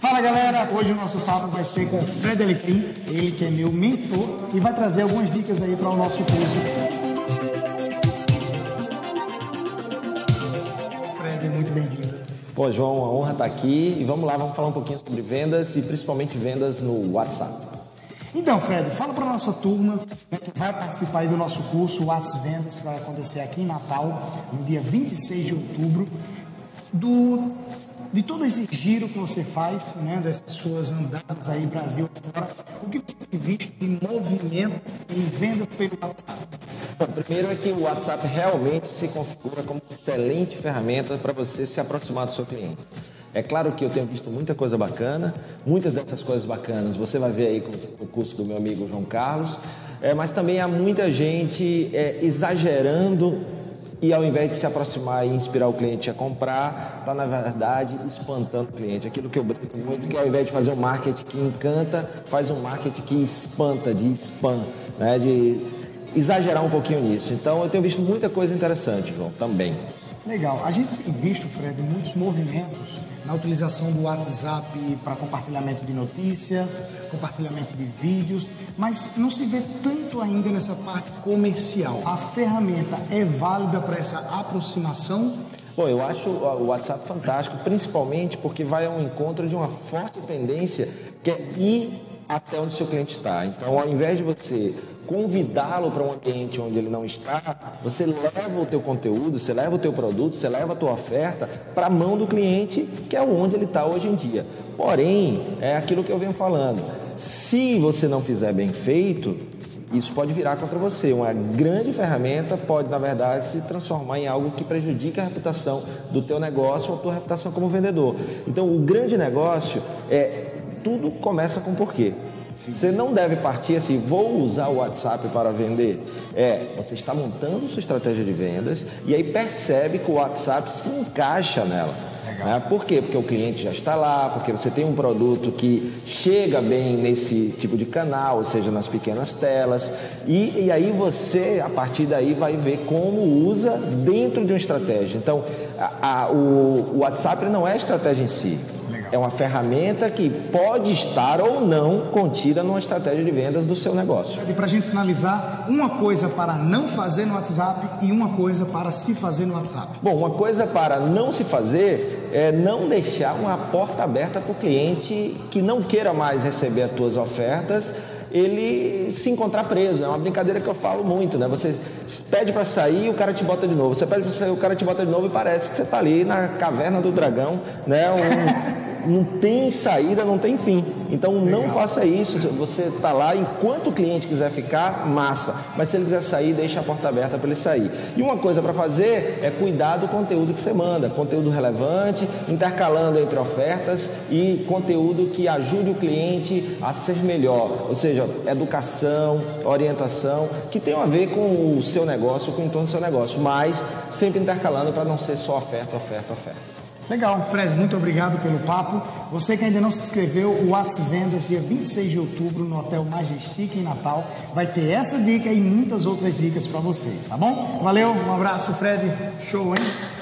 Fala galera, hoje o nosso papo vai ser com o Fred Alecrim, ele que é meu mentor e vai trazer algumas dicas aí para o nosso curso. Fred, muito bem-vindo. Pô, João, a honra estar aqui e vamos lá, vamos falar um pouquinho sobre vendas e principalmente vendas no WhatsApp. Então, Fred, fala para a nossa turma né, que vai participar aí do nosso curso WhatsApp Vendas, que vai acontecer aqui em Natal, no dia 26 de outubro, do de todo esse giro que você faz, né, dessas suas andadas aí Brasil fora, o que você tem visto de movimento em vendas pelo WhatsApp? Bom, primeiro é que o WhatsApp realmente se configura como excelente ferramenta para você se aproximar do seu cliente. É claro que eu tenho visto muita coisa bacana, muitas dessas coisas bacanas você vai ver aí com o curso do meu amigo João Carlos, é, mas também há muita gente é, exagerando e ao invés de se aproximar e inspirar o cliente a comprar, está na verdade espantando o cliente. Aquilo que eu brinco muito, que ao invés de fazer um marketing que encanta, faz um marketing que espanta, de spam, né? de exagerar um pouquinho nisso. Então eu tenho visto muita coisa interessante, João, também. Legal. A gente tem visto, Fred, muitos movimentos na utilização do WhatsApp para compartilhamento de notícias, compartilhamento de vídeos, mas não se vê tanto ainda nessa parte comercial. A ferramenta é válida para essa aproximação? Bom, eu acho o WhatsApp fantástico, principalmente porque vai ao encontro de uma forte tendência que é ir até onde seu cliente está. Então, ao invés de você convidá-lo para um ambiente onde ele não está, você leva o teu conteúdo, você leva o teu produto, você leva a tua oferta para a mão do cliente, que é onde ele está hoje em dia. Porém, é aquilo que eu venho falando. Se você não fizer bem feito, isso pode virar contra você. Uma grande ferramenta pode, na verdade, se transformar em algo que prejudique a reputação do teu negócio ou a tua reputação como vendedor. Então, o grande negócio é tudo começa com porquê. Você não deve partir assim, vou usar o WhatsApp para vender. É, você está montando sua estratégia de vendas e aí percebe que o WhatsApp se encaixa nela. Né? Por quê? Porque o cliente já está lá, porque você tem um produto que chega bem nesse tipo de canal, ou seja, nas pequenas telas, e, e aí você, a partir daí, vai ver como usa dentro de uma estratégia. Então, a, a, o, o WhatsApp não é a estratégia em si. É uma ferramenta que pode estar ou não contida numa estratégia de vendas do seu negócio. E para a gente finalizar, uma coisa para não fazer no WhatsApp e uma coisa para se fazer no WhatsApp. Bom, uma coisa para não se fazer é não deixar uma porta aberta para o cliente que não queira mais receber as tuas ofertas ele se encontrar preso. É uma brincadeira que eu falo muito, né? Você pede para sair, o cara te bota de novo. Você pede para sair, o cara te bota de novo e parece que você está ali na caverna do dragão, né? Um, não tem saída, não tem fim. Então Legal. não faça isso. Você está lá, enquanto o cliente quiser ficar, massa. Mas se ele quiser sair, deixa a porta aberta para ele sair. E uma coisa para fazer é cuidar do conteúdo que você manda. Conteúdo relevante, intercalando entre ofertas e conteúdo que ajude o cliente a ser melhor. Ou seja, educação, orientação, que tem a ver com o seu negócio, com o entorno do seu negócio. Mas sempre intercalando para não ser só oferta, oferta, oferta. Legal, Fred, muito obrigado pelo papo. Você que ainda não se inscreveu, o WhatsApp Vendas, dia 26 de outubro, no Hotel Majestic em Natal, vai ter essa dica e muitas outras dicas para vocês, tá bom? Valeu, um abraço, Fred. Show, hein?